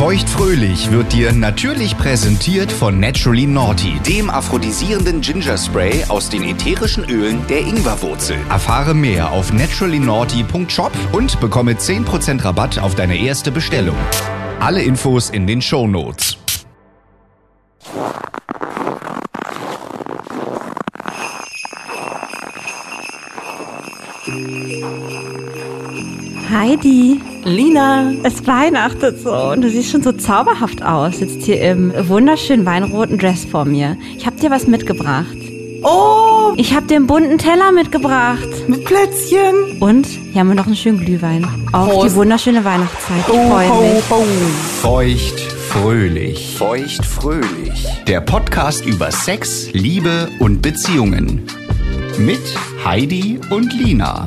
Feuchtfröhlich wird dir natürlich präsentiert von Naturally Naughty, dem aphrodisierenden Ginger Spray aus den ätherischen Ölen der Ingwerwurzel. Erfahre mehr auf naturallynaughty.shop und bekomme 10% Rabatt auf deine erste Bestellung. Alle Infos in den Show Notes. Heidi, Lina, es weihnachtet so und du siehst schon so zauberhaft aus. Sitzt hier im wunderschönen weinroten Dress vor mir. Ich hab dir was mitgebracht. oh, Ich hab dir einen bunten Teller mitgebracht. mit Plätzchen. Und hier haben wir noch einen schönen Glühwein. Auf Prost. die wunderschöne Weihnachtszeit. Ich Ho, freue ho, mich. ho. Feuchtfröhlich. Feuchtfröhlich. Der Podcast über Sex, Liebe und Beziehungen. Mit Heidi und Lina.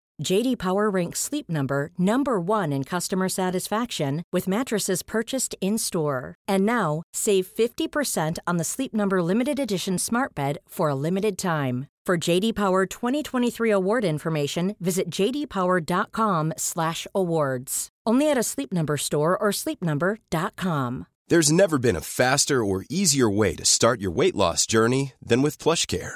JD Power ranks Sleep Number number 1 in customer satisfaction with mattresses purchased in-store. And now, save 50% on the Sleep Number limited edition Smart Bed for a limited time. For JD Power 2023 award information, visit jdpower.com/awards. Only at a Sleep Number store or sleepnumber.com. There's never been a faster or easier way to start your weight loss journey than with PlushCare.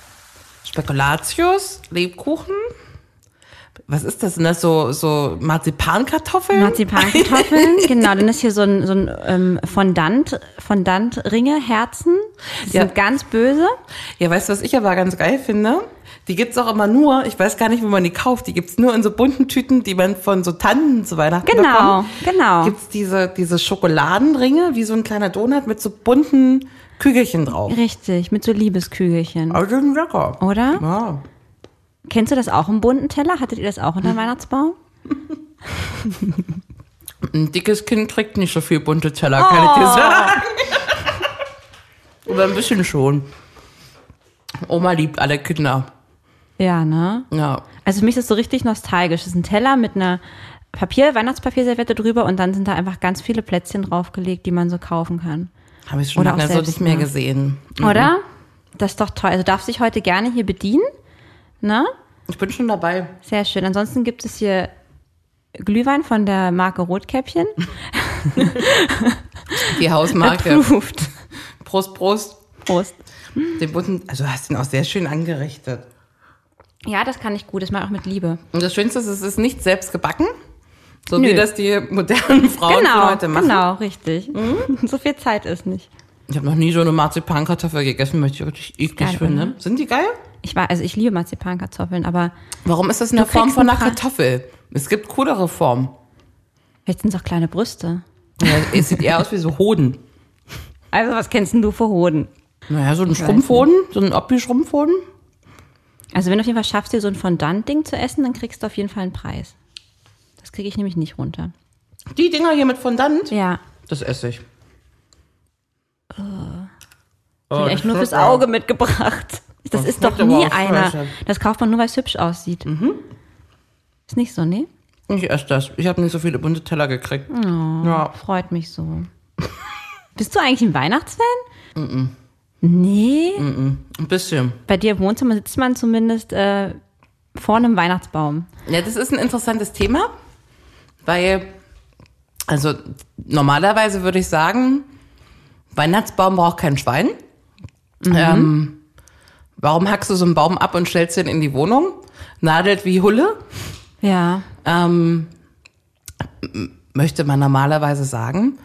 Spekulatius, Lebkuchen. Was ist das? Sind das so, so Marzipankartoffeln? Marzipankartoffeln, genau. Dann ist hier so ein, so ein ähm, Fondant, Fondant-Ringe, Herzen. Die Ja. sind ganz böse. Ja, weißt du, was ich aber ganz geil finde? Die gibt's auch immer nur, ich weiß gar nicht, wo man die kauft, die gibt's nur in so bunten Tüten, die man von so Tanten zu Weihnachten Genau, bekommt. genau. Gibt's diese, diese Schokoladenringe, wie so ein kleiner Donut mit so bunten Kügelchen drauf. Richtig, mit so Liebeskügelchen. Aber die sind lecker. Oder? Ja. Kennst du das auch im bunten Teller? Hattet ihr das auch unter dem Weihnachtsbaum? Ein dickes Kind trägt nicht so viel bunte Teller, kann ich dir Oh. sagen. Aber ein bisschen schon. Oma liebt alle Kinder. Ja, ne? Ja. Also für mich ist das so richtig nostalgisch. Das ist ein Teller mit einer Papier, Weihnachtspapierserviette drüber und dann sind da einfach ganz viele Plätzchen draufgelegt, die man so kaufen kann. Habe ich schon Oder lange so nicht mehr machen. gesehen. Oder? Das ist doch toll. Also darfst dich heute gerne hier bedienen. Ne? Ich bin schon dabei. Sehr schön. Ansonsten gibt es hier Glühwein von der Marke Rotkäppchen. Die Hausmarke. Approved. Prost, Prost. Prost. Den bunten, also du hast den auch sehr schön angerichtet. Ja, das kann ich gut. Das mache ich auch mit Liebe. Und das Schönste ist, es ist nicht selbst gebacken, so Nö. wie das die modernen Frauen Genau, heute machen. Mhm. genau, richtig. So viel Zeit ist nicht. Ich habe noch nie so eine Marzipankartoffel gegessen, möchte ich richtig eklig geil, finden. oder? Sind die geil? Ich war, also ich liebe Marzipankartoffeln, aber Warum ist das in der Du Form von ein einer Kartoffel? Es gibt coolere Formen. jetzt sind es auch kleine Brüste. Ja, es sieht eher aus wie so Hoden. Also was kennst denn du für Hoden? Naja, so ein Schrumpfhoden, so ein Oppi-Schrumpfhoden. Also wenn du auf jeden Fall schaffst, dir so ein Fondant-Ding zu essen, dann kriegst du auf jeden Fall einen Preis. Das kriege ich nämlich nicht runter. Die Dinger hier mit Fondant, Ja, das esse ich. ich hab echt nur fürs Auge mitgebracht. Das, Das ist doch nie auch einer. scheiße. Das kauft man nur, weil es hübsch aussieht. Ist nicht so, ne? Ich esse das. Ich habe nicht so viele bunte Teller gekriegt. Ja. Freut mich so. Bist du eigentlich ein Weihnachtsfan? Nee, Ein bisschen. bei dir im Wohnzimmer sitzt man zumindest äh, vor einem Weihnachtsbaum. Ja, das ist ein interessantes Thema, weil, also normalerweise würde ich sagen, Weihnachtsbaum braucht kein Schwein. Ähm, warum hackst du so einen Baum ab und stellst den in die Wohnung? Nadelt wie Hulle, Ja. ähm, möchte man normalerweise sagen.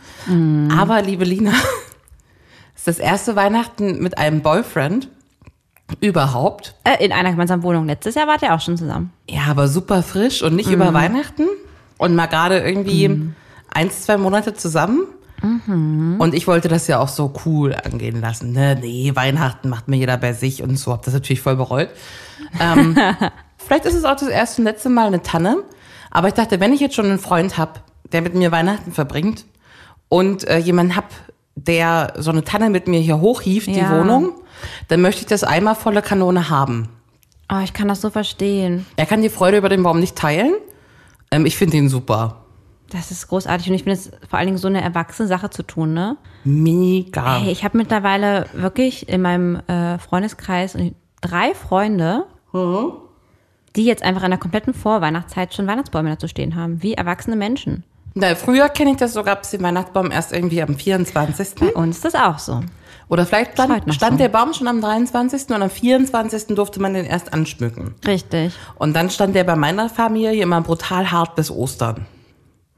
Aber liebe Lina, ist das erste Weihnachten mit einem Boyfriend überhaupt. Äh, in einer gemeinsamen Wohnung. Letztes Jahr wart ihr auch schon zusammen. Ja, aber super frisch und nicht über Weihnachten und mal gerade irgendwie eins, zwei Monate zusammen. Und ich wollte das ja auch so cool angehen lassen. Ne? Nee, Weihnachten macht mir jeder bei sich und so. Hab das natürlich voll bereut. Ähm, vielleicht ist es auch das erste und letzte Mal eine Tanne. Aber ich dachte, wenn ich jetzt schon einen Freund hab, der mit mir Weihnachten verbringt und äh, jemanden hab, der so eine Tanne mit mir hier hochhieft, die Ja. Wohnung, dann möchte ich das einmal volle Kanone haben. Oh, ich kann das so verstehen. Er kann die Freude über den Baum nicht teilen. Ähm, ich finde ihn super. Das ist großartig und ich finde es vor allen Dingen so eine erwachsene Sache zu tun, ne? Mega. Hey, ich habe mittlerweile wirklich in meinem äh, Freundeskreis drei Freunde, die jetzt einfach in der kompletten Vorweihnachtszeit schon Weihnachtsbäume dazu stehen haben, wie erwachsene Menschen. Na, früher kenne ich das so, gab es den Weihnachtsbaum erst irgendwie am 24. Bei uns ist das auch so. Oder vielleicht stand, stand der Baum schon am 23. und am 24. durfte man den erst anschmücken. Richtig. Und dann stand der bei meiner Familie immer brutal hart bis Ostern.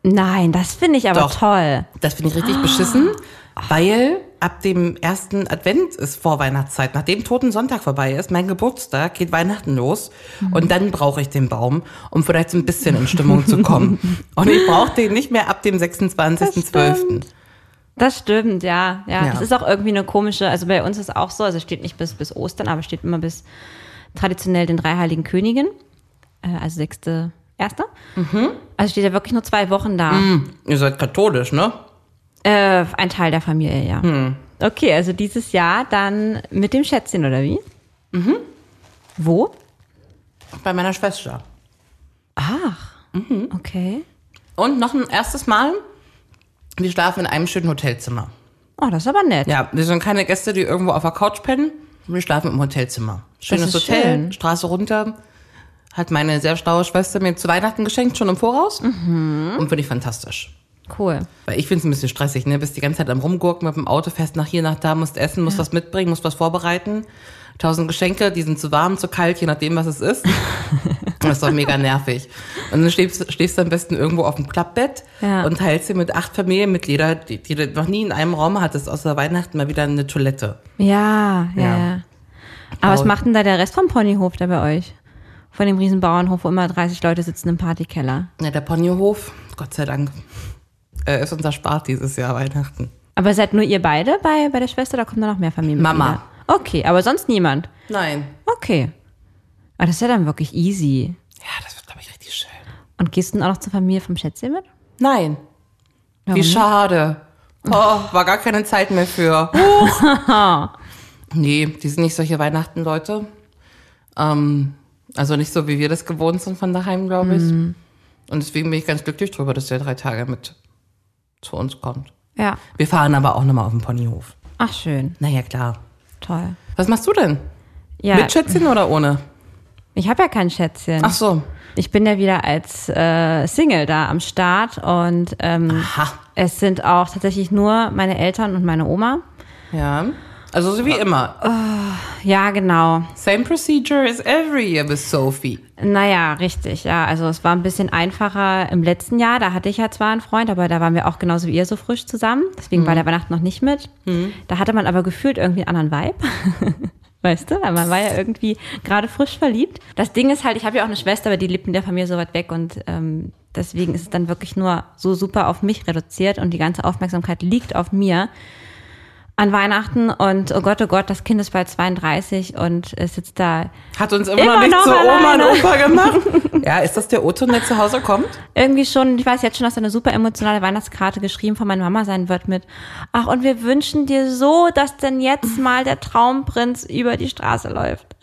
Nein, das finde ich aber Doch. toll. Das finde ich richtig beschissen, weil ab dem ersten Advent ist Vorweihnachtszeit. Nachdem Toten Sonntag vorbei ist, mein Geburtstag, geht Weihnachten los. Und dann brauche ich den Baum, um vielleicht so ein bisschen in Stimmung zu kommen. Und ich brauche den nicht mehr ab dem 26.12. Das stimmt, ja. ja. Ja. Das ist auch irgendwie eine komische, also bei uns ist es auch so, also steht nicht bis, bis Ostern, aber steht immer bis traditionell den drei heiligen Königen, äh, also sechste, erster. Also steht ja wirklich nur zwei Wochen da. Ihr seid katholisch, ne? Äh, ein Teil der Familie, ja. Okay, also dieses Jahr dann mit dem Schätzchen, oder wie? Mhm. Wo? Bei meiner Schwester. Ach, okay. Und noch ein erstes Mal, wir schlafen in einem schönen Hotelzimmer. Oh, das ist aber nett. Ja, wir sind keine Gäste, die irgendwo auf der Couch pennen. Wir schlafen im Hotelzimmer. Schönes Hotel, schön. Straße runter. Hat meine sehr schlaue Schwester mir zu Weihnachten geschenkt, schon im Voraus. Mhm. Und finde ich fantastisch. Cool. Weil ich finde es ein bisschen stressig, ne? Bist die ganze Zeit am Rumgurken mit dem Auto, fährst nach hier, nach da, musst essen, musst was mitbringen, musst was vorbereiten. Tausend Geschenke, die sind zu warm, zu kalt, je nachdem, was es ist. das ist doch mega nervig. Und dann stehst, stehst du am besten irgendwo auf dem Klappbett Ja. und teilst dir mit acht Familienmitgliedern, die, die du noch nie in einem Raum hattest, außer Weihnachten, mal wieder eine Toilette. Ja, ja, Ja. ja. Aber was Aber- macht denn da der Rest vom Ponyhof da bei euch? Von dem riesen Bauernhof, wo immer 30 Leute sitzen im Partykeller. Ja, der Ponyhof, Gott sei Dank, äh, ist unser Spart dieses Jahr Weihnachten. Aber seid nur ihr beide bei, bei der Schwester, da kommen da noch mehr Familienmitglieder? Mama. Okay, aber sonst niemand? Nein. Okay. Aber das ist ja dann wirklich easy. Ja, das wird, glaube ich, richtig schön. Und gehst du dann auch noch zur Familie vom Schätzchen mit? Nein. Wie Warum nicht? schade. Oh, war gar keine Zeit mehr für. nee, die sind nicht solche Weihnachten-Leute. Ähm, also nicht so, wie wir das gewohnt sind von daheim, glaube ich. Und deswegen bin ich ganz glücklich drüber, dass der drei Tage mit zu uns kommt. Ja. Wir fahren aber auch nochmal auf den Ponyhof. Ach, schön. Naja, klar. Toll. Was machst du denn? Ja, Mit Schätzchen oder ohne? Ich habe ja kein Schätzchen. Ach so. Ich bin ja wieder als äh, Single da am Start und ähm, Aha. es sind auch tatsächlich nur meine Eltern und meine Oma. Ja. Also so wie immer. Ja, genau. Same procedure as every year with Sophie. Naja, richtig, ja. Also es war ein bisschen einfacher im letzten Jahr. Da hatte ich ja zwar einen Freund, aber da waren wir auch genauso wie ihr so frisch zusammen. Deswegen war der Weihnachten noch nicht mit. Da hatte man aber gefühlt irgendwie einen anderen Vibe. Weißt du, weil man war ja irgendwie gerade frisch verliebt. Das Ding ist halt, ich habe ja auch eine Schwester, aber die lebt in der Familie so weit weg und ähm, deswegen ist es dann wirklich nur so super auf mich reduziert und die ganze Aufmerksamkeit liegt auf mir an Weihnachten und oh Gott, oh Gott, das Kind ist bald 32 und es sitzt da Hat uns immer, Immer noch nicht noch zu Oma und. Opa gemacht. ja, ist das der Otto, der zu Hause kommt? irgendwie schon, ich weiß jetzt schon, dass da eine super emotionale Weihnachtskarte geschrieben von meiner Mama sein wird mit, ach, und wir wünschen dir so, dass denn jetzt mal der Traumprinz über die Straße läuft.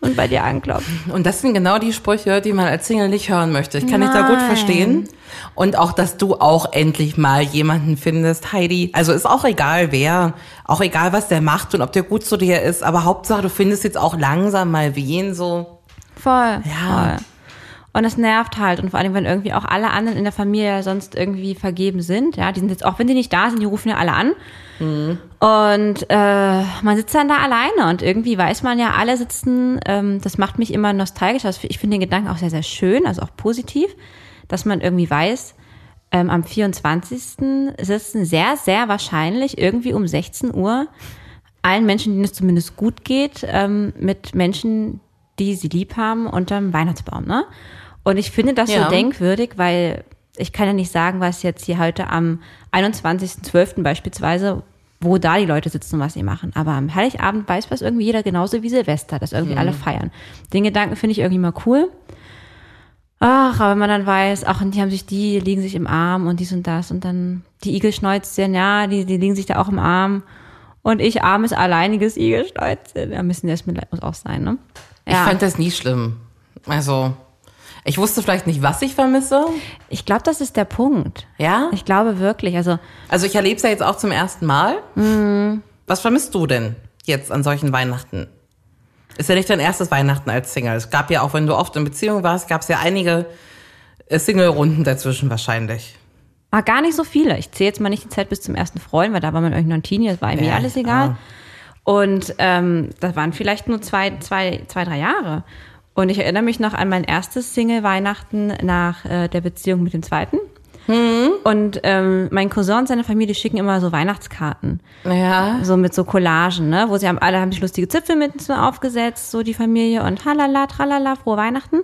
Und bei dir anklopft. Und das sind genau die Sprüche, die man als Single nicht hören möchte. Ich kann dich da gut Nein. verstehen. Und auch, dass du auch endlich mal jemanden findest, Heidi. Also ist auch egal wer, auch egal was der macht und ob der gut zu dir ist, aber Hauptsache du findest jetzt auch langsam mal wen so. Voll. Ja. Voll. Und es nervt halt. Und vor allem, wenn irgendwie auch alle anderen in der Familie sonst irgendwie vergeben sind. Ja, die sind jetzt, auch wenn die nicht da sind, die rufen ja alle an. Und äh, man sitzt dann da alleine und irgendwie weiß man ja, alle sitzen, ähm, das macht mich immer nostalgisch. Also ich finde den Gedanken auch sehr, sehr schön, also auch positiv, dass man irgendwie weiß, ähm, am 24. sitzen sehr, sehr wahrscheinlich irgendwie um 16 Uhr allen Menschen, denen es zumindest gut geht, ähm, mit Menschen, die sie lieb haben, unterm Weihnachtsbaum. Ne? Und ich finde das Ja. so denkwürdig, weil ich kann ja nicht sagen, was jetzt hier heute am 21.12. beispielsweise, wo da die Leute sitzen und was sie machen. Aber am Heiligabend weiß was irgendwie jeder genauso wie Silvester, dass irgendwie alle feiern. Den Gedanken finde ich irgendwie mal cool. Ach, aber wenn man dann weiß, ach, und die haben sich die, die liegen sich im Arm und dies und das und dann die Igelschnäuzchen, ja, die, die liegen sich da auch im Arm. Und ich armes, alleiniges Igelschnäuzchen. Ja, müssen das muss auch sein, ne? Ich Ja, fand das nie schlimm. Also, ich wusste vielleicht nicht, was ich vermisse. ich glaube, das ist der Punkt. Ja? Ich glaube wirklich. Also, Also ich erlebe es ja jetzt auch zum ersten Mal. Mhm. Was vermisst du denn jetzt an solchen Weihnachten? Ist ja nicht dein erstes Weihnachten als Single. Es gab ja auch, wenn du oft in Beziehung warst, gab es ja einige äh, Single-Runden dazwischen wahrscheinlich. war gar nicht so viele. Ich zähle jetzt mal nicht die Zeit bis zum ersten Freund, weil da war man irgendwie noch ein Teenie, das war irgendwie Ja, alles egal. Und ähm, das waren vielleicht nur zwei, zwei, zwei, drei Jahre. Und ich erinnere mich noch an mein erstes Single-Weihnachten nach äh, der Beziehung mit dem zweiten. Und ähm, mein Cousin und seine Familie schicken immer so Weihnachtskarten. Ja. So mit so Collagen, ne? Wo sie haben, alle haben sich lustige Zipfel mit aufgesetzt, so die Familie und halala, tralala, frohe Weihnachten.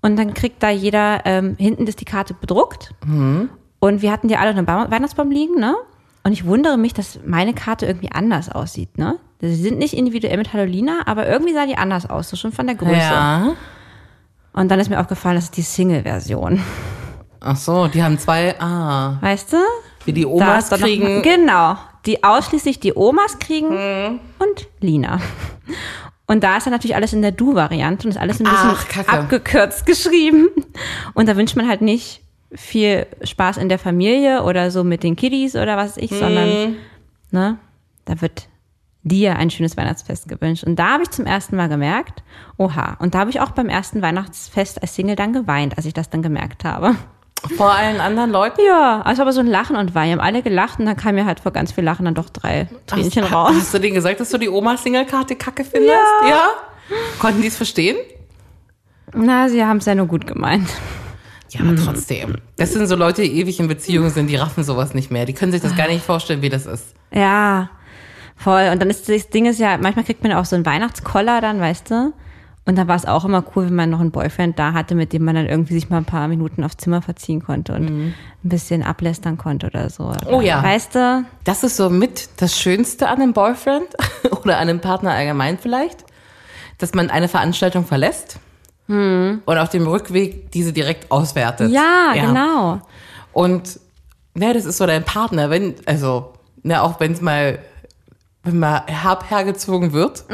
Und dann kriegt da jeder, ähm, hinten ist die Karte bedruckt. Und wir hatten die alle Baum- Weihnachtsbaum liegen, ne? Und ich wundere mich, dass meine Karte irgendwie anders aussieht, ne? Sie sind nicht individuell mit Halolina, aber irgendwie sah die anders aus, so schon von der Größe. Ja. Und dann ist mir aufgefallen, das ist die Single-Version. Ach so, die haben zwei, ah, Weißt du? wie die Da Omas ist dann noch- kriegen. Genau. Die ausschließlich die Omas kriegen und Lina. Und da ist dann natürlich alles in der Du-Variante und ist alles ein bisschen Ach, abgekürzt geschrieben. Und da wünscht man halt nicht viel Spaß in der Familie oder so mit den Kiddies oder was weiß ich, sondern ne, da wird dir ein schönes Weihnachtsfest gewünscht. Und da habe ich zum ersten Mal gemerkt, oha, und da habe ich auch beim ersten Weihnachtsfest als Single dann geweint, als ich das dann gemerkt habe. Vor allen anderen Leuten. Ja, also aber so ein Lachen und Weinen. Wir haben alle gelacht und dann kam mir halt vor ganz viel Lachen dann doch drei Tränchen hast, raus. Hast du denen gesagt, dass du die Oma-Single-Karte kacke findest? Ja. Konnten die es verstehen? Na, sie haben es ja nur gut gemeint. Ja, aber trotzdem. Das sind so Leute, die ewig in Beziehungen sind, die raffen sowas nicht mehr. Die können sich das gar nicht vorstellen, wie das ist. Ja, voll. Und dann ist das Ding ist ja, manchmal kriegt man auch so einen Weihnachtskoller dann, weißt du? Und da war es auch immer cool, wenn man noch einen Boyfriend da hatte, mit dem man dann irgendwie sich mal ein paar Minuten aufs Zimmer verziehen konnte und ein bisschen ablästern konnte oder so. Oh ja. Weißt du? Das ist so mit das Schönste an einem Boyfriend oder an einem Partner allgemein vielleicht, dass man eine Veranstaltung verlässt und auf dem Rückweg diese direkt auswertet. Ja, genau. Und ne, das ist so dein Partner, wenn, also, ne, auch wenn es mal, wenn mal herb hergezogen wird,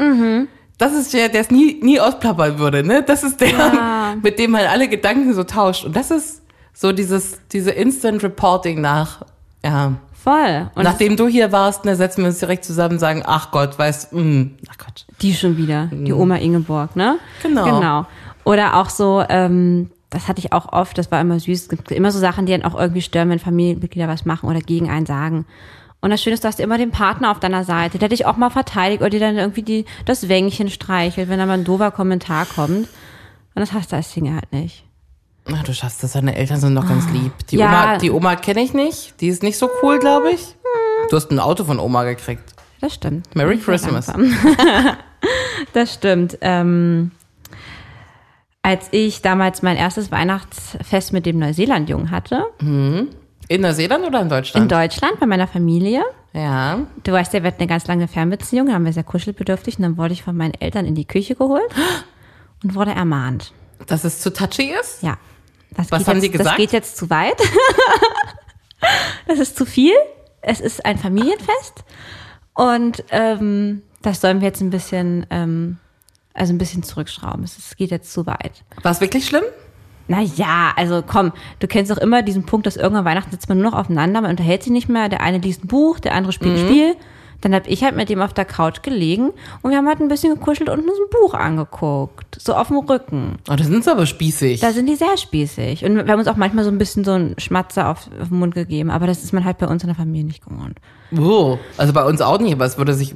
das ist der, der es nie, nie ausplappern würde, ne? Das ist der, mit dem man alle Gedanken so tauscht. Und das ist so dieses, diese Instant Reporting nach, ja. Voll. Und Nachdem du hier warst, ne, setzen wir uns direkt zusammen und sagen, ach Gott, weißt, mh, ach Gott. Die schon wieder, die Oma Ingeborg, ne? Genau. Genau. Oder auch so, ähm, das hatte ich auch oft, das war immer süß. Es gibt immer so Sachen, die dann auch irgendwie stören, wenn Familienmitglieder was machen oder gegen einen sagen. Und das Schöne ist, du hast immer den Partner auf deiner Seite, der dich auch mal verteidigt oder dir dann irgendwie die, das Wängchen streichelt, wenn da mal ein doofer Kommentar kommt. Und das hast du als Single halt nicht. Ach, du schaffst das, deine Eltern sind noch ganz lieb. Die Ja. Oma, die Oma kenne ich nicht, die ist nicht so cool, glaube ich. Du hast ein Auto von Oma gekriegt. Das stimmt. Merry Christmas. das stimmt. Ähm, als ich damals mein erstes Weihnachtsfest mit dem Neuseeland-Jungen hatte, In Neuseeland oder in in Deutschland? Deutschland bei meiner Familie, ja. Du weißt ja, wir hatten eine ganz lange Fernbeziehung, da haben wir sehr kuschelbedürftig und dann wurde ich von meinen Eltern in die Küche geholt und wurde ermahnt. Dass es zu touchy ist? Ja. Das Was geht haben jetzt, die gesagt? Das geht jetzt zu weit. das ist zu viel. Es ist ein Familienfest und ähm, das sollen wir jetzt ein bisschen ähm, also ein bisschen zurückschrauben. Es geht jetzt zu weit. War es wirklich schlimm? Naja, also komm, du kennst doch immer diesen Punkt, dass irgendwann Weihnachten sitzt man nur noch aufeinander, man unterhält sich nicht mehr, der eine liest ein Buch, der andere spielt ein Spiel. Dann hab ich halt mit ihm auf der Couch gelegen und wir haben halt ein bisschen gekuschelt und uns ein Buch angeguckt. So auf dem Rücken. Oh, das sind sie aber spießig. Da sind die sehr spießig. Und wir haben uns auch manchmal so ein bisschen so einen Schmatzer auf, auf den Mund gegeben. Aber das ist man halt bei uns in der Familie nicht gewohnt. Oh, also bei uns auch nicht, aber es würde sich,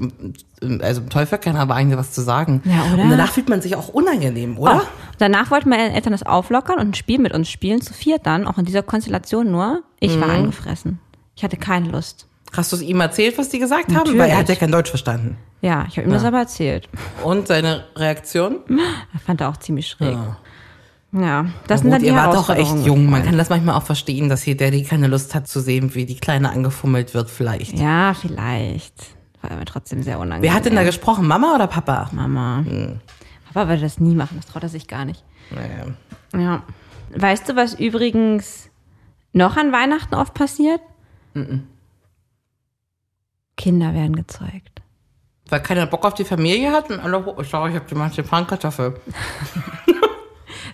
also im Teufel keiner aber eigentlich was zu sagen. Ja, oder? Und danach fühlt man sich auch unangenehm, oder? Oh, danach wollten meine Eltern das auflockern und ein Spiel mit uns spielen, zu viert dann, auch in dieser Konstellation nur. Ich Mhm. war angefressen. Ich hatte keine Lust. Hast du es ihm erzählt, was die gesagt haben? Natürlich. Weil er hat ja kein Deutsch verstanden. Ja, ich habe ihm das aber erzählt. Und seine Reaktion? Er fand er auch ziemlich schräg. Ja, das Na sind dann gut, die ihr wart doch echt jung. Man kann das manchmal auch verstehen, dass hier Daddy keine Lust hat zu sehen, wie die Kleine angefummelt wird, vielleicht. Ja, vielleicht. War aber trotzdem sehr unangenehm. Wer hat denn da gesprochen? Mama oder Papa? Mama. Papa würde das nie machen, das traut er sich gar nicht. Naja. Ja. Weißt du, was übrigens noch an Weihnachten oft passiert? Kinder werden gezeugt. Weil keiner Bock auf die Familie hat und alle, ho- schau, ich hab die Marzipankartoffel.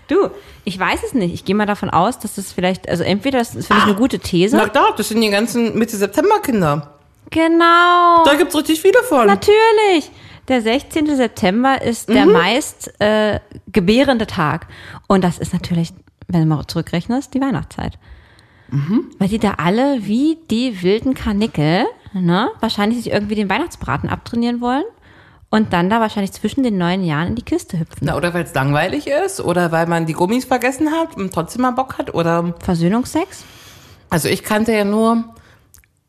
Du, ich weiß es nicht. Ich gehe mal davon aus, dass das vielleicht, also entweder das ist vielleicht eine gute These. Na klar, das sind die ganzen Mitte-September-Kinder. Genau. Da gibt's richtig viele von. Natürlich. Der 16. September ist der meist äh, gebärende Tag. Und das ist natürlich, wenn du mal zurückrechnest, die Weihnachtszeit. Weil die da alle wie die wilden Karnickel, ne, wahrscheinlich sich irgendwie den Weihnachtsbraten abtrainieren wollen und dann da wahrscheinlich zwischen den neun Jahren in die Kiste hüpfen. Na, oder weil es langweilig ist, oder weil man die Gummis vergessen hat und trotzdem mal Bock hat, oder. Versöhnungsex? Also ich kannte ja nur,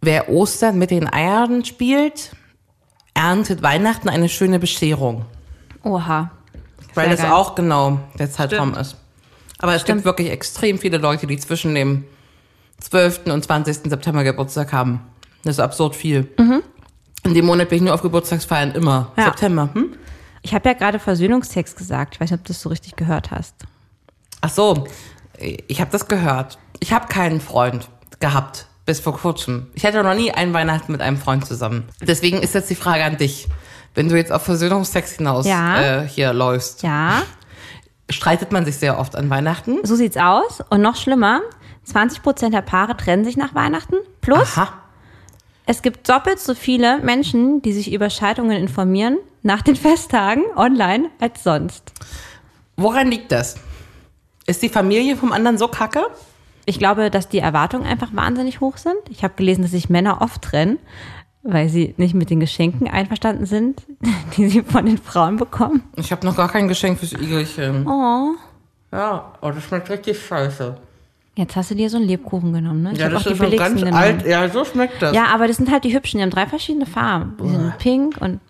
wer Ostern mit den Eiern spielt, erntet Weihnachten eine schöne Bescherung. Oha. Weil Sehr das geil. auch genau der Zeitraum ist. Aber es Stimmt. gibt wirklich extrem viele Leute, die zwischen dem 12. und 20. September Geburtstag haben. Das ist absurd viel. In dem Monat bin ich nur auf Geburtstagsfeiern immer. Ja. September. Hm? Ich habe ja gerade Versöhnungsex gesagt. Ich weiß nicht, ob du das so richtig gehört hast. Ach so, ich habe das gehört. Ich habe keinen Freund gehabt bis vor kurzem. Ich hatte noch nie einen Weihnachten mit einem Freund zusammen. Deswegen ist jetzt die Frage an dich. Wenn du jetzt auf Versöhnungsex hinaus Ja. äh, hier läufst, Ja, streitet man sich sehr oft an Weihnachten? so sieht's aus. Und noch schlimmer, 20 Prozent der Paare trennen sich nach Weihnachten. Plus, Aha. Es gibt doppelt so viele Menschen, die sich über Scheidungen informieren nach den Festtagen online als sonst. Woran liegt das? Ist die Familie vom anderen so kacke? Ich glaube, dass die Erwartungen einfach wahnsinnig hoch sind. Ich habe gelesen, dass sich Männer oft trennen, weil sie nicht mit den Geschenken einverstanden sind, die sie von den Frauen bekommen. Ich habe noch gar kein Geschenk fürs Igelchen. Oh. Ja, oh, das schmeckt richtig scheiße. Jetzt hast du dir so einen Lebkuchen genommen, ne? Ich Ja, das ist schon ganz genommen. alt. Ja, so schmeckt das. Ja, aber das sind halt die hübschen. Die haben drei verschiedene Farben. Die sind pink und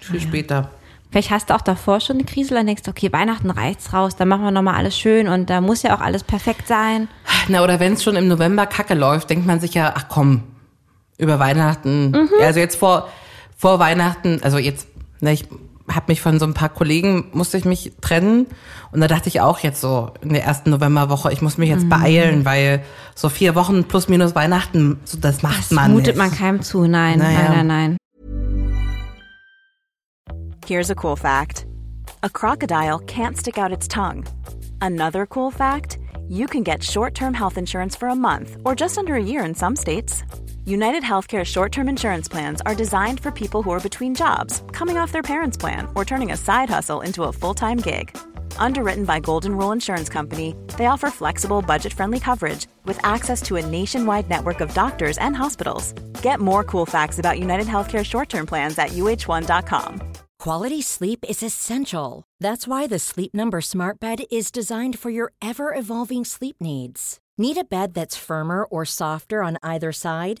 Viel später. vielleicht hast du auch davor schon eine Krise, dann denkst okay, Weihnachten reicht's raus, dann machen wir nochmal alles schön und da muss ja auch alles perfekt sein. Na, oder wenn es schon im November kacke läuft, denkt man sich ja, ach komm, über Weihnachten. Ja, also jetzt vor, vor Weihnachten, also jetzt, ne, ich habe mich von so ein paar Kollegen, musste ich mich trennen. Und da dachte ich auch jetzt so in der ersten Novemberwoche, ich muss mich jetzt beeilen, weil so vier Wochen plus minus Weihnachten, so, das macht Das man mutet nicht. man keinem zu. Nein, Naja. nein, nein, nein. Here's a cool fact a crocodile can't stick out its tongue. Another cool fact you can get short term health insurance for a month or just under a year in some states. United Healthcare short term insurance plans are designed for people who are between jobs, coming off their parents' plan, or turning a side hustle into a full time gig. Underwritten by Golden Rule Insurance Company, they offer flexible, budget friendly coverage with access to a nationwide network of doctors and hospitals. Get more cool facts about United Healthcare short term plans at uh1.com. Quality sleep is essential. That's why the Sleep Number Smart Bed is designed for your ever evolving sleep needs. Need a bed that's firmer or softer on either side?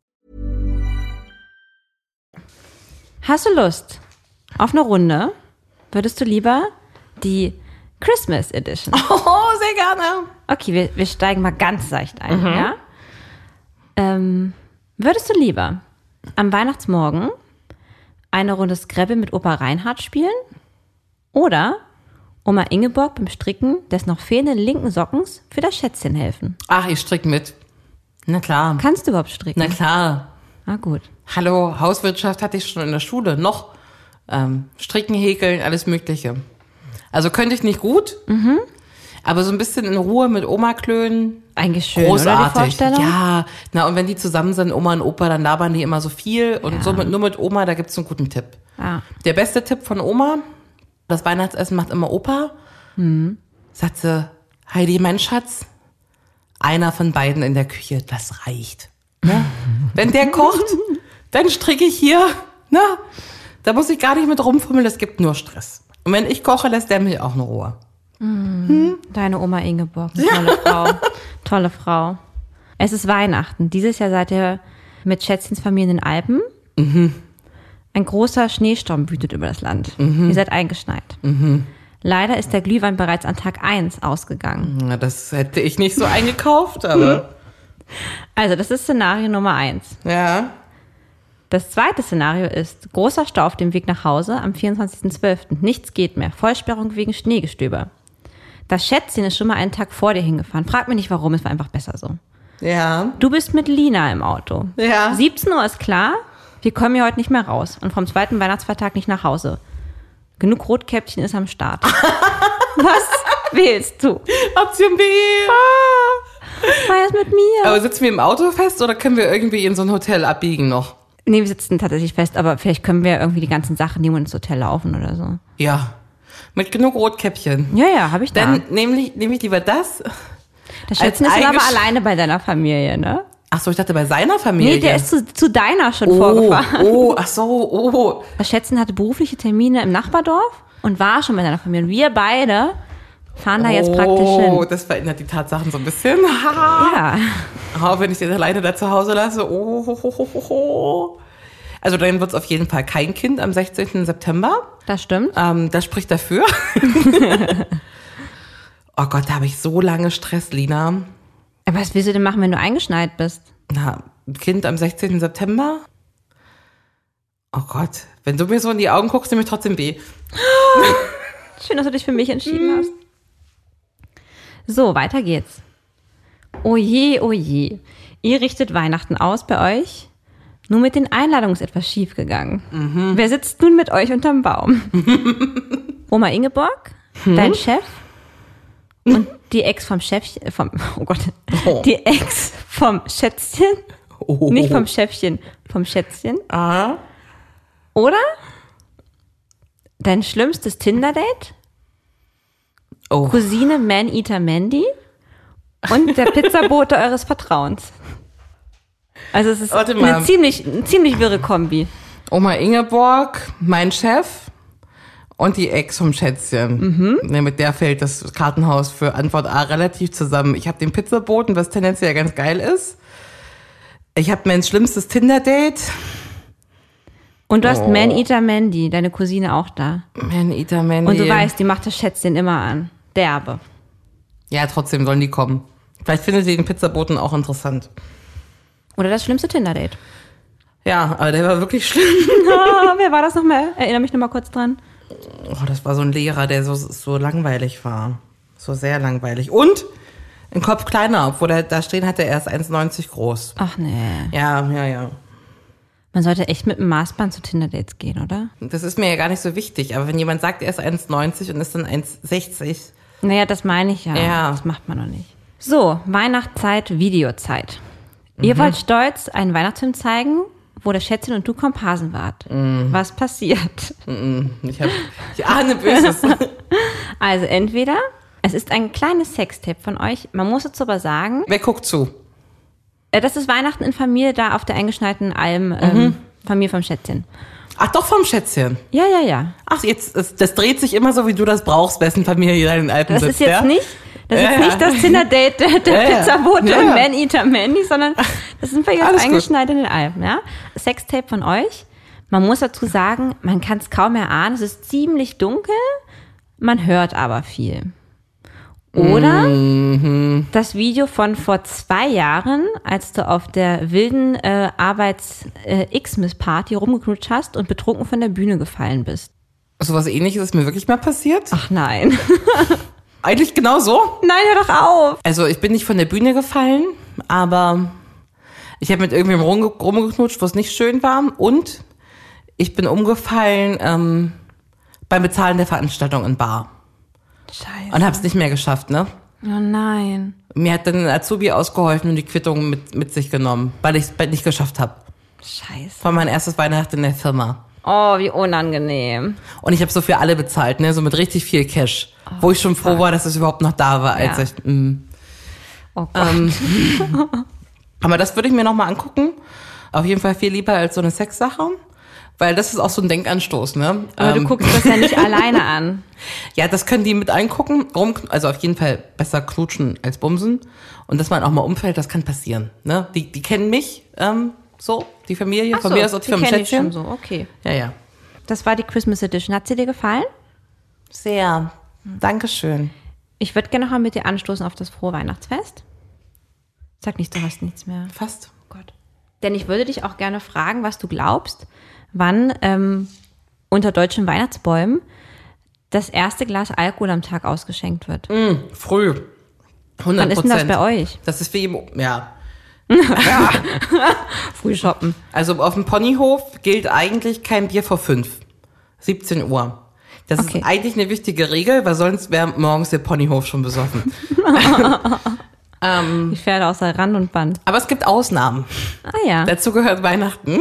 Hast du Lust auf eine Runde? Würdest du lieber die Christmas Edition. Oh, sehr gerne. Okay, wir, wir steigen mal ganz leicht ein, ja? Ähm, würdest du lieber am Weihnachtsmorgen eine Runde Scrabble mit Opa Reinhard spielen oder Oma Ingeborg beim Stricken des noch fehlenden linken Sockens für das Schätzchen helfen? Ach, ich strick mit. Na klar. Kannst du überhaupt stricken? Na klar. Ah, gut. Hallo, Hauswirtschaft hatte ich schon in der Schule. Noch ähm, Stricken, Häkeln, alles Mögliche. Also könnte ich nicht gut, aber so ein bisschen in Ruhe mit Oma klönen. Eigentlich schön, Großartig. oder die Vorstellung? Ja, na und wenn die zusammen sind, Oma und Opa, dann labern die immer so viel. Und so mit, nur mit Oma, da gibt's einen guten Tipp. Ja. Der beste Tipp von Oma, das Weihnachtsessen macht immer Opa. Sagt sie, Heidi, mein Schatz, einer von beiden in der Küche, das reicht. Ne? Wenn der kocht, dann stricke ich hier. Ne? Da muss ich gar nicht mit rumfummeln, es gibt nur Stress. Und wenn ich koche, lässt der mich auch in Ruhe. Deine Oma Ingeborg, tolle Frau. Tolle Frau. Es ist Weihnachten. Dieses Jahr seid ihr mit Schätzchens Familie in den Alpen. Ein großer Schneesturm wütet über das Land. Ihr seid eingeschneit. Leider ist der Glühwein bereits an Tag 1 ausgegangen. Na, das hätte ich nicht so eingekauft, aber Also, das ist Szenario Nummer 1. ja. Das zweite Szenario ist großer Stau auf dem Weg nach Hause am 24.12. Nichts geht mehr. Vollsperrung wegen Schneegestöber. Das Schätzchen ist schon mal einen Tag vor dir hingefahren. Frag mich nicht warum, es war einfach besser so. Ja. Du bist mit Lina im Auto. Ja. 17 Uhr ist klar, wir kommen hier heute nicht mehr raus und vom zweiten Weihnachtsfeiertag nicht nach Hause. Genug Rotkäppchen ist am Start. Was wählst du? Option B. Feierst mit mir? Aber sitzen wir im Auto fest oder können wir irgendwie in so ein Hotel abbiegen noch? Nee, wir sitzen tatsächlich fest, aber vielleicht können wir irgendwie die ganzen Sachen nehmen und ins Hotel laufen oder so. Ja. Mit genug Rotkäppchen. Ja, ja, habe ich da. Dann nehme ich, nehm ich lieber das. Der Schätzchen ist aber alleine bei deiner Familie, ne? Ach so, ich dachte bei seiner Familie. Nee, der ist zu, zu deiner schon oh, vorgefahren. oh, ach so, oh. Das Schätzchen hatte berufliche Termine im Nachbardorf und war schon bei deiner Familie. Und wir beide fahren da jetzt praktisch Oh, hin. das verändert die Tatsachen so ein bisschen. Ja. Auch wenn ich den alleine da zu Hause lasse. Oh, ho, ho, ho, ho. Also dann wird es auf jeden Fall kein Kind am 16. September. Das stimmt. Ähm, das spricht dafür. oh Gott, da habe ich so lange Stress, Lina. Aber was willst du denn machen, wenn du eingeschneit bist? Na, ein Kind am 16. September? Oh Gott, wenn du mir so in die Augen guckst, nehme ich trotzdem weh. Schön, dass du dich für mich entschieden hast. So, weiter geht's. Oh je, oh je. Ihr richtet Weihnachten aus bei euch. Nur mit den Einladungen ist etwas schiefgegangen. Wer sitzt nun mit euch unterm Baum? Oma Ingeborg, dein Chef und die Ex vom Chefchen, vom, oh Gott, Oh. die Ex vom Schätzchen, Oh. nicht vom Chefchen, vom Schätzchen. Ah. Oder dein schlimmstes Tinder-Date? Oh. Cousine Man-Eater Mandy und der Pizzabote eures Vertrauens. Also es ist Warte mal. eine ziemlich, eine ziemlich wirre Kombi. Oma Ingeborg, mein Chef und die Ex vom Schätzchen. Ne, mit der fällt das Kartenhaus für Antwort A relativ zusammen. Ich habe den Pizzaboten, was tendenziell ganz geil ist. Ich habe mein schlimmstes Tinder-Date. Und du hast Oh. Man-Eater Mandy, deine Cousine auch da. Man, Eater, Man. Und du weißt, die macht das Schätzchen immer an. Derbe. Ja, trotzdem sollen die kommen. Vielleicht findet sie den Pizzaboten auch interessant. Oder das schlimmste Tinder-Date. Ja, aber der war wirklich schlimm. Ah, wer war das nochmal? Erinnere mich nochmal kurz dran. Oh, das war so ein Lehrer, der so, so langweilig war. So sehr langweilig. Und ein Kopf kleiner, obwohl er da stehen hatte, er ist 1,90 groß. Ach nee. Ja, ja, ja. Man sollte echt mit einem Maßband zu Tinder-Dates gehen, oder? Das ist mir ja gar nicht so wichtig. Aber wenn jemand sagt, er ist 1,90 und ist dann 1,60. Naja, das meine ich ja. Ja. Das macht man noch nicht. So, Weihnachtszeit, Videozeit. Ihr wollt stolz einen Weihnachtsfilm zeigen, wo das Schätzchen und du Komparsen wart. Was passiert? Ich, hab, ich ahne Böses. Also entweder es ist ein kleines Sextape von euch. Man muss dazu aber sagen, Wer guckt zu? äh, das ist Weihnachten in Familie da auf der eingeschneiten Alm, ähm, Familie vom Schätzchen. Ach, doch vom Schätzchen. Ja, ja, ja. Ach, jetzt, das, das dreht sich immer so, wie du das brauchst, wessen Familie da in den Alpen Das sitzt, ist jetzt ja? nicht, das ist ja. nicht das Tinder-Date der, der Ja. Pizzabote und ja. Man-Eater Mandy, sondern das sind wir jetzt gut. eingeschneit in den Alpen, ja. Sextape von euch. Man muss dazu sagen, man kann es kaum erahnen. Es ist ziemlich dunkel. man hört aber viel. Oder Mhm. das Video von vor zwei Jahren, als du auf der wilden äh, Arbeits-X-Miss-Party rumgeknutscht hast und betrunken von der Bühne gefallen bist. Sowas ähnliches ist mir wirklich mal passiert. Ach nein. Eigentlich genau so. nein, hör doch auf. Also ich bin nicht von der Bühne gefallen, aber ich habe mit irgendwem rumge rumgeknutscht, wo es nicht schön war. Und ich bin umgefallen ähm, beim Bezahlen der Veranstaltung in Bar. Scheiße. Und habe es nicht mehr geschafft, ne? Oh nein. Mir hat dann ein Azubi ausgeholfen und die Quittung mit, mit sich genommen, weil ich es nicht geschafft habe. Scheiße. War mein erstes Weihnachten in der Firma. Oh, wie unangenehm. Und ich habe so für alle bezahlt, ne? So mit richtig viel Cash. wo ich schon froh war, dass es überhaupt noch da war, als Ja. ich. mm. Oh Gott. Ähm, aber das würde ich mir nochmal angucken. Auf jeden Fall viel lieber als so eine Sexsache. Weil das ist auch so ein Denkanstoß, ne? Aber Ähm, du guckst das ja nicht alleine an. Ja, das können die mit angucken. Rum, also auf jeden Fall besser knutschen als bumsen. Und dass man auch mal umfällt, das kann passieren. Ne? Die, die kennen mich ähm, so, die Familie. Ach Von so, mir aus auch die die vom kenn ich schon so, okay. Ja, ja. Das war die Christmas Edition. Hat sie dir gefallen? Sehr. Dankeschön. Ich würde gerne noch mal mit dir anstoßen auf das frohe Weihnachtsfest. Sag nicht, du hast nichts mehr. Fast. Oh Gott. Denn ich würde dich auch gerne fragen, was du glaubst, wann ähm, unter deutschen Weihnachtsbäumen das erste Glas Alkohol am Tag ausgeschenkt wird. Früh. 100 Wann ist denn das bei euch? Das ist wie im, ja. Früh shoppen. Also auf dem Ponyhof gilt eigentlich kein Bier vor fünf. 17 Uhr. Das Okay. ist eigentlich eine wichtige Regel, weil sonst wäre morgens der Ponyhof schon besoffen. Die Pferde außer Rand und Band. Aber es gibt Ausnahmen. Ah ja. Dazu gehört Weihnachten.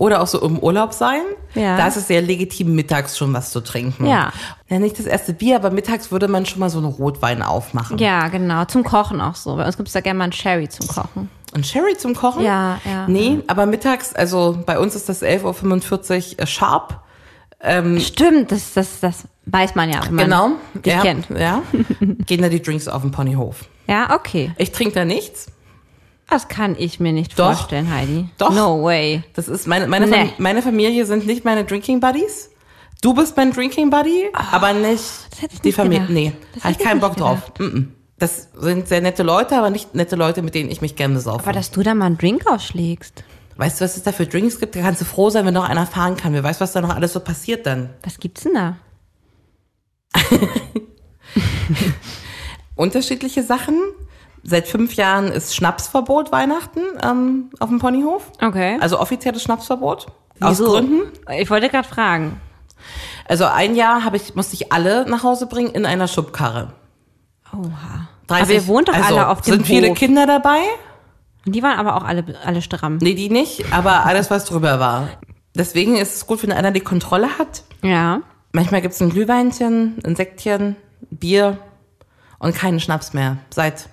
Oder auch so im Urlaub sein. Ja. Da ist es sehr legitim, mittags schon was zu trinken. Ja. Ja, nicht das erste Bier, aber mittags würde man schon mal so einen Rotwein aufmachen. Ja, genau. Zum Kochen auch so. Bei uns gibt es da gerne mal einen Sherry zum Kochen. Und Sherry zum Kochen? Ja, ja. Nee, aber mittags, also bei uns ist das 11.45 Uhr sharp. Stimmt, das, das, das weiß man ja, wenn man Genau. dich ja, kennt. Ja. Gehen da die Drinks auf dem Ponyhof. Ja, okay. Ich trinke da nichts. Das kann ich mir nicht Doch. vorstellen, Heidi. Doch. No way. Das ist meine, meine, Nee. Fam meine Familie sind nicht meine Drinking Buddies. Du bist mein Drinking Buddy, aber nicht die nicht Familie. gedacht. Nee, Das habe ich keinen Bock drauf. Mm -mm. Das sind sehr nette Leute, aber nicht nette Leute, mit denen ich mich gerne besaufe. Aber dass du da mal einen Drink ausschlägst. Weißt du, was es da für Drinks gibt? Da kannst du froh sein, wenn noch einer fahren kann. Wer weiß, was da noch alles so passiert dann. Was gibt's denn da? Unterschiedliche Sachen. Seit fünf Jahren ist Schnapsverbot Weihnachten ähm, auf dem Ponyhof. Okay. Also offizielles Schnapsverbot. Aus Wieso? Gründen. Ich wollte gerade fragen. Also ein Jahr habe ich, musste ich alle nach Hause bringen in einer Schubkarre. Oha. 30, aber ihr wohnt doch also, alle auf dem Sind viele Hof. Kinder dabei? Die waren aber auch alle, alle stramm. Nee, die nicht, aber alles, was drüber war. Deswegen ist es gut, wenn einer die Kontrolle hat. Ja. Manchmal gibt's ein Glühweinchen, ein Sektchen, Bier und keinen Schnaps mehr. Seit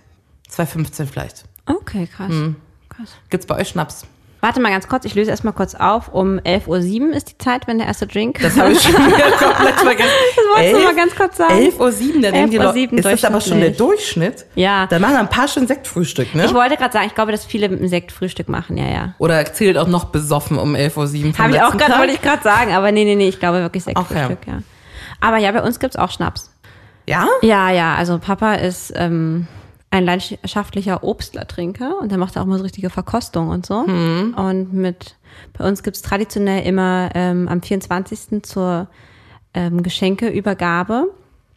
2015 vielleicht. Okay, krass. Hm. krass. Gibt's bei euch Schnaps? Warte mal ganz kurz, ich löse erstmal kurz auf. Um 11.07 Uhr ist die Zeit, wenn der erste Drink. Das habe ich schon wieder komplett vergessen. Das wolltest du mal ganz kurz sagen. 11.07 Uhr, da denken die 11.07 Leute, ist das aber schon der. Durchschnitt? Ja. Da machen wir ein paar schon Sektfrühstück, ne? Ich wollte gerade sagen, ich glaube, dass viele mit dem Sekt Frühstück machen, ja, ja. Oder zählt auch noch besoffen um 11.07 Uhr Habe ich auch gerade, wollte ich gerade sagen, aber nee, nee, nee, ich glaube wirklich. Sektfrühstück, ja. Aber ja, bei uns gibt's auch Schnaps. Ja? Ja, ja, also Papa ist ähm, ein leidenschaftlicher Obstlertrinker und der macht auch mal so richtige Verkostung und so. Mhm. Und mit bei uns gibt's traditionell immer ähm, am 24. zur ähm, Geschenkeübergabe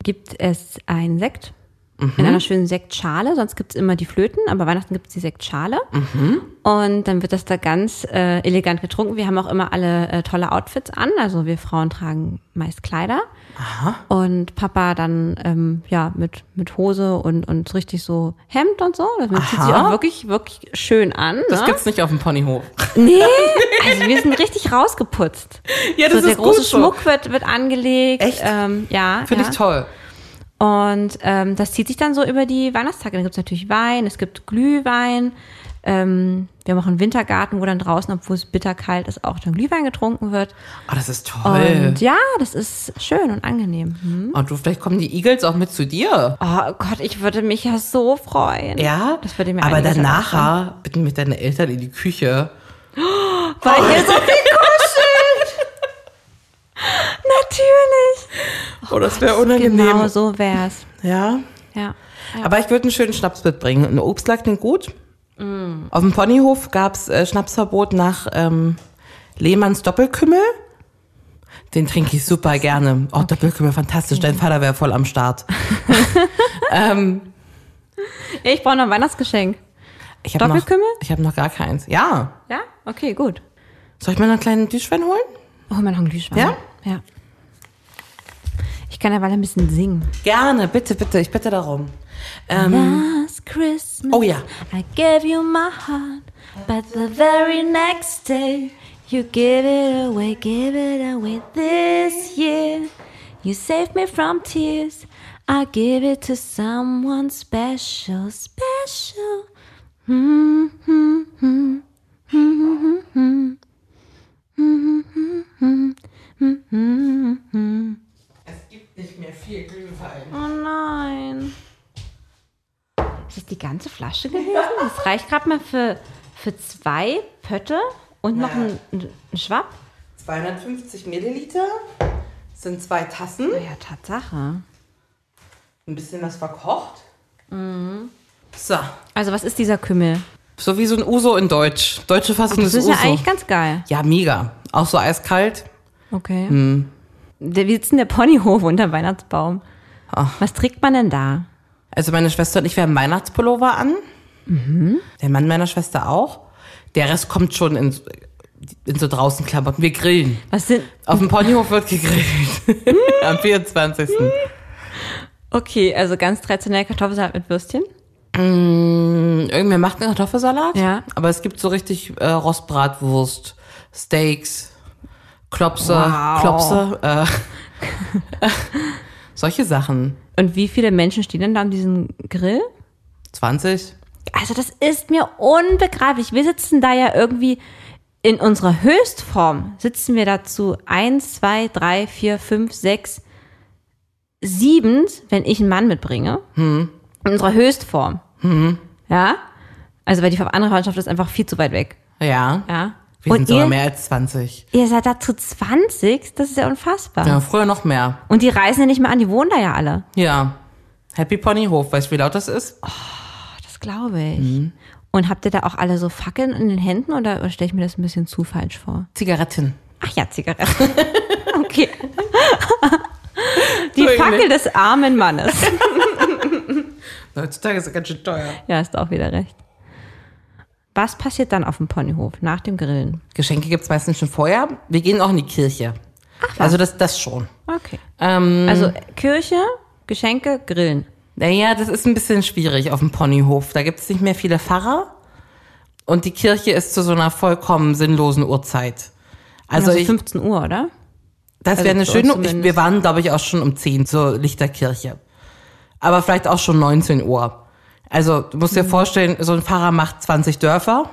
gibt es einen Sekt Mhm. in einer schönen Sektschale. Sonst gibt's immer die Flöten, aber Weihnachten gibt's die Sektschale. Mhm. Und dann wird das da ganz äh, elegant getrunken. Wir haben auch immer alle äh, tolle Outfits an. Also wir Frauen tragen meist Kleider. Und Papa dann ähm, ja mit mit Hose und und richtig so Hemd und so. Das zieht sich Aha. auch wirklich wirklich schön an. Das ne? gibt's nicht auf dem Ponyhof. Nee, also wir sind richtig rausgeputzt. Ja, so, der große gut so. Schmuck wird wird angelegt. Echt? Ähm, ja. Finde ja. ich toll. Und ähm, das zieht sich dann so über die Weihnachtstage. Dann gibt's natürlich Wein, es gibt Glühwein. Ähm, wir haben auch einen Wintergarten, wo dann draußen, obwohl es bitterkalt ist, auch dann Glühwein getrunken wird. Oh, das ist toll. Und ja, das ist schön und angenehm. Hm. Und du, vielleicht kommen die Eagles auch mit zu dir. Oh Gott, ich würde mich ja so freuen. Ja, Das würde mir aber erleichtern. nachher bitten mit deinen Eltern in die Küche. Weil hier so viel. Natürlich. Oh, das wäre unangenehm. Genau so wär's. Ja. Ja. Aber ich würde einen schönen Schnaps mitbringen. Ein Obstler klingt gut. Auf dem Ponyhof gab's äh, Schnapsverbot nach ähm, Lehmanns Doppelkümmel. Den trinke ich super gerne. Oh, Doppelkümmel, fantastisch. Dein Vater wäre voll am Start. ähm, Ich brauche noch ein Weihnachtsgeschenk. ich hab noch, Doppelkümmel? Ich habe noch gar keins. Ja. Ja? Okay, gut. Soll ich mir noch einen kleinen Düschwein holen? Oh, mir noch einen Glühwein. Ja? Ja. Ich kann ja mal ein bisschen singen. Gerne, bitte, bitte. Ich bitte darum. Ähm, Last Christmas. oh ja. I gave you my heart, but the very next day you give it away, give it away. This year you saved me from tears. I give it to someone special, special. Es gibt nicht mehr viel Glühwein. Oh nein. Ist das die ganze Flasche gewesen? Das reicht gerade mal für, für zwei Pötte und noch Ja. ein, ein Schwapp. 250 Milliliter sind zwei Tassen. Ja, Tatsache. Ein bisschen was verkocht. So. Also was ist dieser Kümmel? So wie so ein Uso in Deutsch. Deutsche Fassung Das des ist Uso. ja eigentlich ganz geil. ja, mega. Auch so eiskalt. Okay. Der, wie sitzt denn der Ponyhof unter dem Weihnachtsbaum? Was trägt man denn da? Also meine Schwester und ich, wir haben Weihnachtspullover an. Der Mann meiner Schwester auch. Der Rest kommt schon in, in so draußen Klamotten. Wir grillen. Was sind. Auf dem Ponyhof wird gegrillt. Am 24. Okay, also ganz traditionell Kartoffelsalat mit Würstchen. Irgendwer macht einen Kartoffelsalat. Ja. Aber es gibt so richtig äh, Rostbratwurst, Steaks, Klopse, Wow. Klopse, äh, solche Sachen. Und wie viele Menschen stehen denn da um diesen Grill? 20. Also das ist mir unbegreiflich. Wir sitzen da ja irgendwie in unserer Höchstform. Sitzen wir dazu eins, zwei, drei, vier, fünf, sechs, sieben, wenn ich einen Mann mitbringe. In unserer Höchstform. Ja? Also weil die andere Mannschaft ist einfach viel zu weit weg. Ja. Ja? Wir Und sind sogar ihr, mehr als 20. ihr seid da zu 20? Das ist ja unfassbar. Ja, früher noch mehr. Und die reisen ja nicht mehr an, die wohnen da ja alle. Ja. Happy Ponyhof, weißt du, wie laut das ist? Das glaube ich. Und habt ihr da auch alle so Fackeln in den Händen oder, oder stelle ich mir das ein bisschen zu falsch vor? Zigaretten. Ach ja, Zigaretten. okay. Die So Fackel des armen Mannes. Heutzutage ist es ganz schön teuer. Ja, ist auch wieder recht. Was passiert dann auf dem Ponyhof nach dem Grillen? Geschenke gibt's meistens schon vorher. Wir gehen auch in die Kirche. also das, das schon. Okay. Ähm, Also Kirche, Geschenke, Grillen. Naja, das ist ein bisschen schwierig auf dem Ponyhof. Da gibt es nicht mehr viele Pfarrer. Und die Kirche ist zu so einer vollkommen sinnlosen Uhrzeit. Also, Also ich, 15 Uhr, oder? das also wäre eine schöne, ich, wir waren, glaube ich, auch schon um 10 zur Lichterkirche. Aber vielleicht auch schon 19 Uhr. Also, du musst Mhm. dir vorstellen, so ein Pfarrer macht 20 Dörfer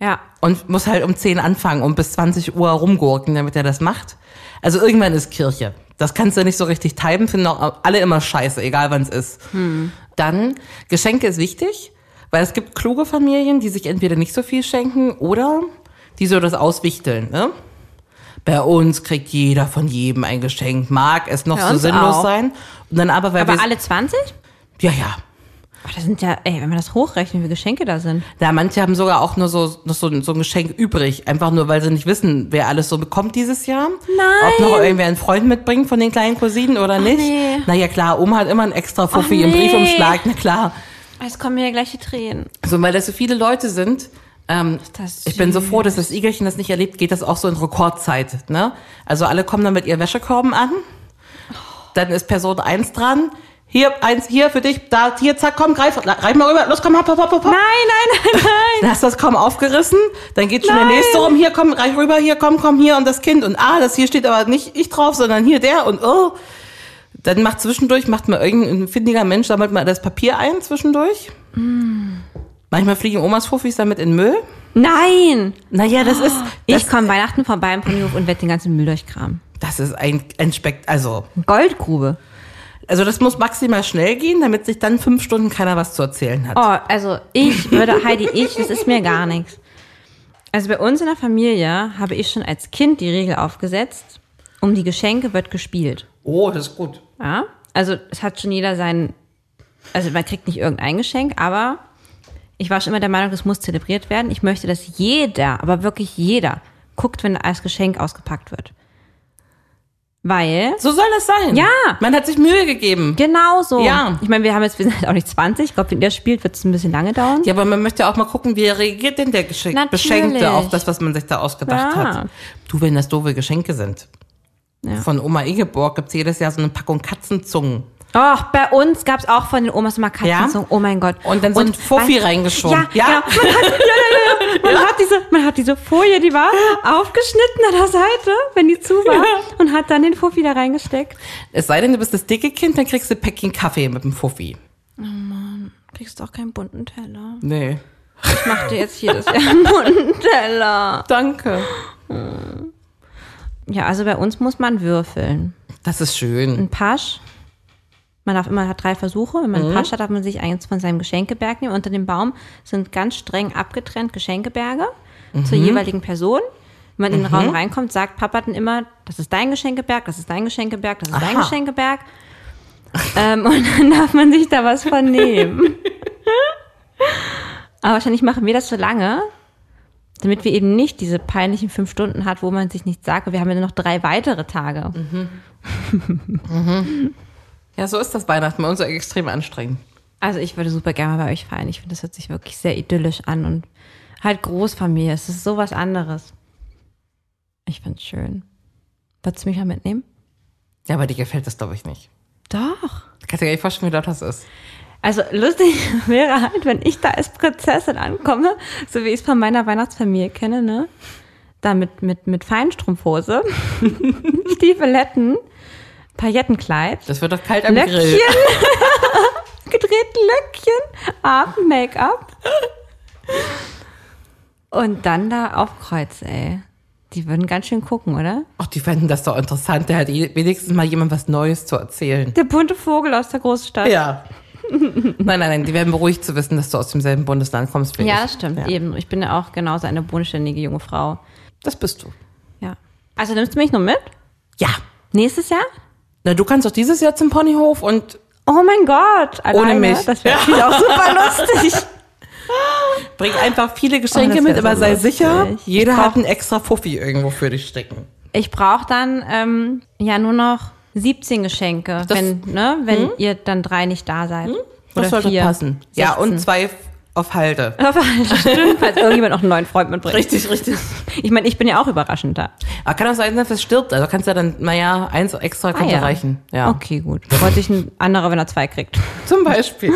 Ja. und muss halt um 10 anfangen und bis 20 Uhr rumgurken, damit er das macht. Also irgendwann ist Kirche. Das kannst du nicht so richtig timen, finden auch alle immer scheiße, egal wann es ist. Dann, Geschenke ist wichtig, weil es gibt kluge Familien, die sich entweder nicht so viel schenken oder die so das auswichteln. Ne? Bei uns kriegt jeder von jedem ein Geschenk, mag es noch Bei so sinnlos auch. sein. Und dann aber, weil Aber wir, alle 20? ja, ja, Ach, das sind ja, ey, wenn man das hochrechnet, wie Geschenke da sind. Ja, manche haben sogar auch nur so, noch so, so ein Geschenk übrig. Einfach nur, weil sie nicht wissen, wer alles so bekommt dieses Jahr. Nein. Ob noch irgendwer einen Freund mitbringt von den kleinen Cousinen oder nicht. nee. Na ja, klar, Oma hat immer einen extra Fuffi Ach, im nee. Briefumschlag. Na klar. Es kommen mir gleich die Tränen. So, weil das so viele Leute sind. Ähm, ich bin so froh, dass das Igelchen das nicht erlebt, geht das auch so in Rekordzeit. Ne? Also alle kommen dann mit ihren Wäschekorben an. Dann ist Person eins dran. Hier, eins, hier für dich, da, hier, zack, komm, greif, reif mal rüber, los, komm, hopp, hopp, hopp, hopp. Nein, nein, nein, nein. Dann hast du das kaum aufgerissen, dann geht schon Nein. der nächste rum, hier, komm, reich rüber, hier, komm, komm, hier und das Kind und ah, das hier steht aber nicht ich drauf, sondern hier der und oh. Dann macht zwischendurch, macht mal irgendein findiger Mensch, sammelt mal das Papier ein zwischendurch. Manchmal fliegen Omas Fuffis damit in Müll. Nein! Naja, das ist, das, Ich komme Weihnachten vorbei im Ponyhof und werde den ganzen Müll durchkramen. das ist ein, ein Spekt, also, Goldgrube. Also das muss maximal schnell gehen, damit sich dann fünf Stunden keiner was zu erzählen hat. Oh, also ich würde, Heidi, ich, das ist mir gar nichts. Also bei uns in der Familie habe ich schon als Kind die Regel aufgesetzt, um die Geschenke wird gespielt. Oh, das ist gut. Ja, also es hat schon jeder sein, also man kriegt nicht irgendein Geschenk, aber ich war schon immer der Meinung, das muss zelebriert werden. Ich möchte, dass jeder, aber wirklich jeder, guckt, wenn das Geschenk ausgepackt wird. Weil, So soll das sein. Ja. Man hat sich Mühe gegeben. genau so. Ja. Ich meine, wir haben jetzt, wir sind halt auch nicht 20. Ich glaube, wenn ihr spielt, wird es ein bisschen lange dauern. Ja, aber man möchte auch mal gucken, wie reagiert denn der Geschenk Natürlich. Beschenkte auf das, was man sich da ausgedacht Ja. hat. Du, wenn das doofe Geschenke sind. Ja. Von Oma Ingeborg gibt's jedes Jahr so eine Packung Katzenzungen. Ach, bei uns gab's auch von den Omas immer Katzenzungen. Ja? Oh mein Gott. Und dann so ein Fuffi reingeschoben. Ja, Ja. ja. Man, hat, ja. Man, hat diese, man hat diese Folie, die war aufgeschnitten an der Seite, wenn die zu war, und hat dann den Fuffi da reingesteckt. Es sei denn, du bist das dicke Kind, dann kriegst du Päckchen Kaffee mit dem Fuffi. Kriegst auch keinen bunten Teller. Nee. Ich mach dir jetzt jedes Jahr einen bunten Teller. Danke. Ja, also bei uns muss man würfeln. Das ist schön. Ein Pasch. Man darf immer hat drei Versuche. Wenn man Mhm. einen Pasch hat, darf man sich eins von seinem Geschenkeberg nehmen. Unter dem Baum sind ganz streng abgetrennt Geschenkeberge Mhm. zur jeweiligen Person. Wenn man in den Raum reinkommt, sagt Papa dann immer, das ist dein Geschenkeberg, das ist dein Geschenkeberg, das ist dein Aha. Geschenkeberg. ähm, und dann darf man sich da was von nehmen. Aber wahrscheinlich machen wir das so lange, damit wir eben nicht diese peinlichen fünf Stunden hat, wo man sich nichts sagt. Wir haben ja noch drei weitere Tage. Ja, so ist das Weihnachten bei uns extrem anstrengend. Also ich würde super gerne bei euch feiern. Ich finde, das hört sich wirklich sehr idyllisch an und halt Großfamilie. Es ist sowas anderes. Ich finde es schön. Würdest du mich mal mitnehmen? Ja, aber dir gefällt das, glaube ich, nicht. Doch. Du kannst dir gar nicht vorstellen, wie laut das ist. Also lustig wäre halt, wenn ich da als Prinzessin ankomme, so wie ich es von meiner Weihnachtsfamilie kenne, ne? Da mit, mit, mit Feinstrumpfhose, Stiefeletten, Paillettenkleid, Das wird doch kalt am Löckchen, Grill. gedrehten Löckchen, Abend-Make-up. Und dann da aufkreuzen, ey. Die würden ganz schön gucken, oder? Ach, die fänden das doch interessant. Der hat eh- wenigstens mal jemand was Neues zu erzählen. Der bunte Vogel aus der Großstadt. Ja. nein, nein, nein, die werden beruhigt zu wissen, dass du aus demselben Bundesland kommst wie Ja, ich. stimmt. Ja. Eben. Ich bin ja auch genauso eine bodenständige junge Frau. Das bist du. Ja. Also nimmst du mich noch mit? Ja. Nächstes Jahr? Na, du kannst doch dieses Jahr zum Ponyhof und Oh mein Gott. Alleine? mich. Das wäre natürlich auch super lustig. bring einfach viele Oh, Geschenke das mit, aber sei lustig. sicher, Ich jeder brauch- hat einen extra Fuffi irgendwo für dich stecken. Ich brauche dann ähm, ja nur noch 17 Geschenke, Das- wenn, ne, wenn ihr dann drei nicht da seid. Das Oder sollte vier. passen. Ja, 16. und zwei auf Halde. Aber stimmt, falls irgendjemand noch einen neuen Freund mitbringt. Richtig, richtig. Ich meine, ich bin ja auch überraschend da. Aber kann auch sein, dass es stirbt. Also kannst du ja dann, naja, eins extra könnte Ah, ja. reichen. Ja. Okay, gut. Freut sich ein anderer, wenn er zwei kriegt. Zum Beispiel.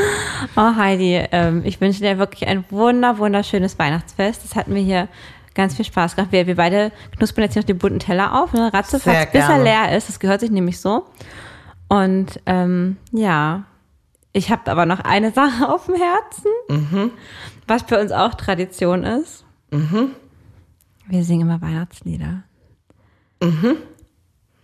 Oh, Heidi, ähm, ich wünsche dir wirklich ein wunder, wunderschönes Weihnachtsfest. Das hatten wir hier ganz viel Spaß gemacht. Wir, wir beide knuspern jetzt hier noch den bunten Teller auf, ne? Sehr bis er leer ist. Das gehört sich nämlich so. Und ähm, ja, ich habe aber noch eine Sache auf dem Herzen, Mhm. was bei uns auch Tradition ist. Wir singen immer Weihnachtslieder. Mhm.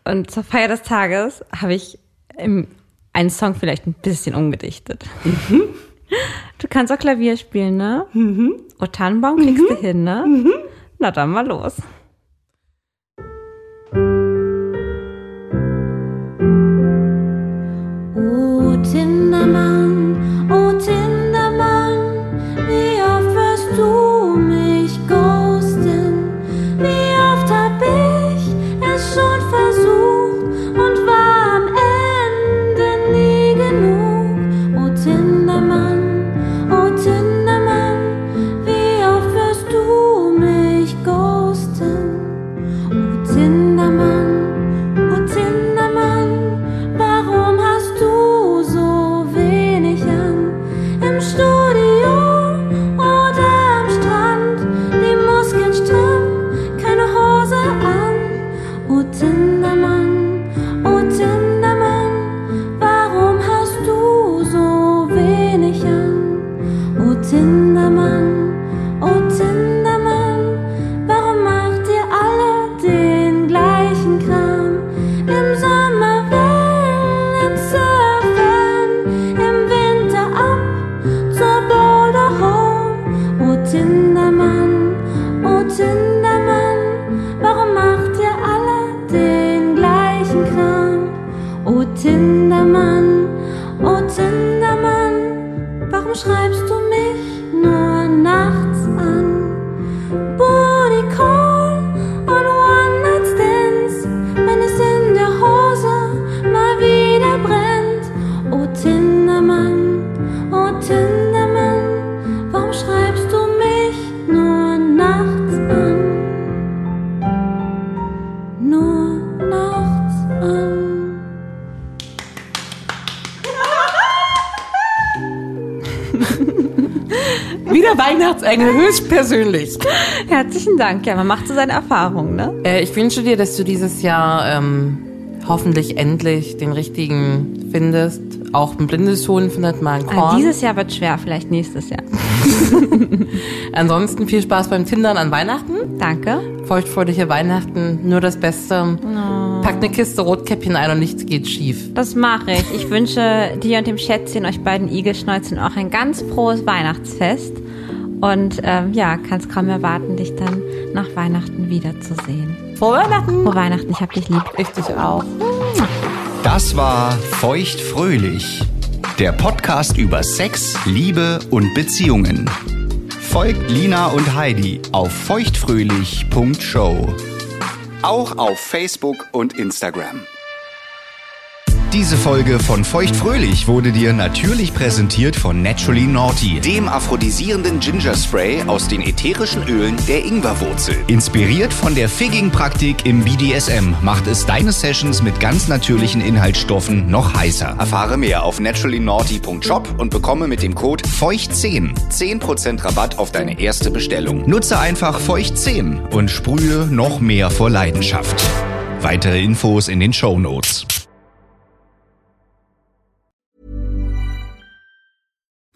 Und zur Feier des Tages habe ich im, einen Song vielleicht ein bisschen umgedichtet. Mhm. Du kannst auch Klavier spielen, ne? Mhm. O Tannenbaum kriegst du hin, ne? Na dann mal los. teman Höchstpersönlich. Herzlichen Dank. Ja, man macht so seine Erfahrungen, ne? Äh, ich wünsche dir, dass du dieses Jahr ähm, hoffentlich endlich den richtigen findest. Auch ein blindes Huhn findet mal ein Ah, Korn. dieses Jahr wird schwer, vielleicht nächstes Jahr. Ansonsten viel Spaß beim Tindern an Weihnachten. Danke. Feuchtfröhliche Weihnachten, nur das Beste. Pack eine Kiste Rotkäppchen ein und nichts geht schief. Das mache ich. Ich wünsche dir und dem Schätzchen, euch beiden Igelschnäuzchen, auch ein ganz frohes Weihnachtsfest. Und ähm, ja, kannst kaum erwarten, dich dann nach Weihnachten wiederzusehen. Frohe Weihnachten! Frohe Weihnachten, ich hab dich lieb. Ich dich auch. Das war Feuchtfröhlich, der Podcast über Sex, Liebe und Beziehungen. Folgt Lina und Heidi auf feuchtfröhlich.show. Auch auf Facebook und Instagram. Diese Folge von Feuchtfröhlich wurde dir natürlich präsentiert von Naturally Naughty, dem aphrodisierenden Ginger Spray aus den ätherischen Ölen der Ingwerwurzel. Inspiriert von der Figging-Praktik im BDSM macht es deine Sessions mit ganz natürlichen Inhaltsstoffen noch heißer. Erfahre mehr auf naturallynaughty.shop und bekomme mit dem Code FEUCHT10 10% Rabatt auf deine erste Bestellung. Nutze einfach Feucht10 und sprühe noch mehr vor Leidenschaft. Weitere Infos in den Shownotes.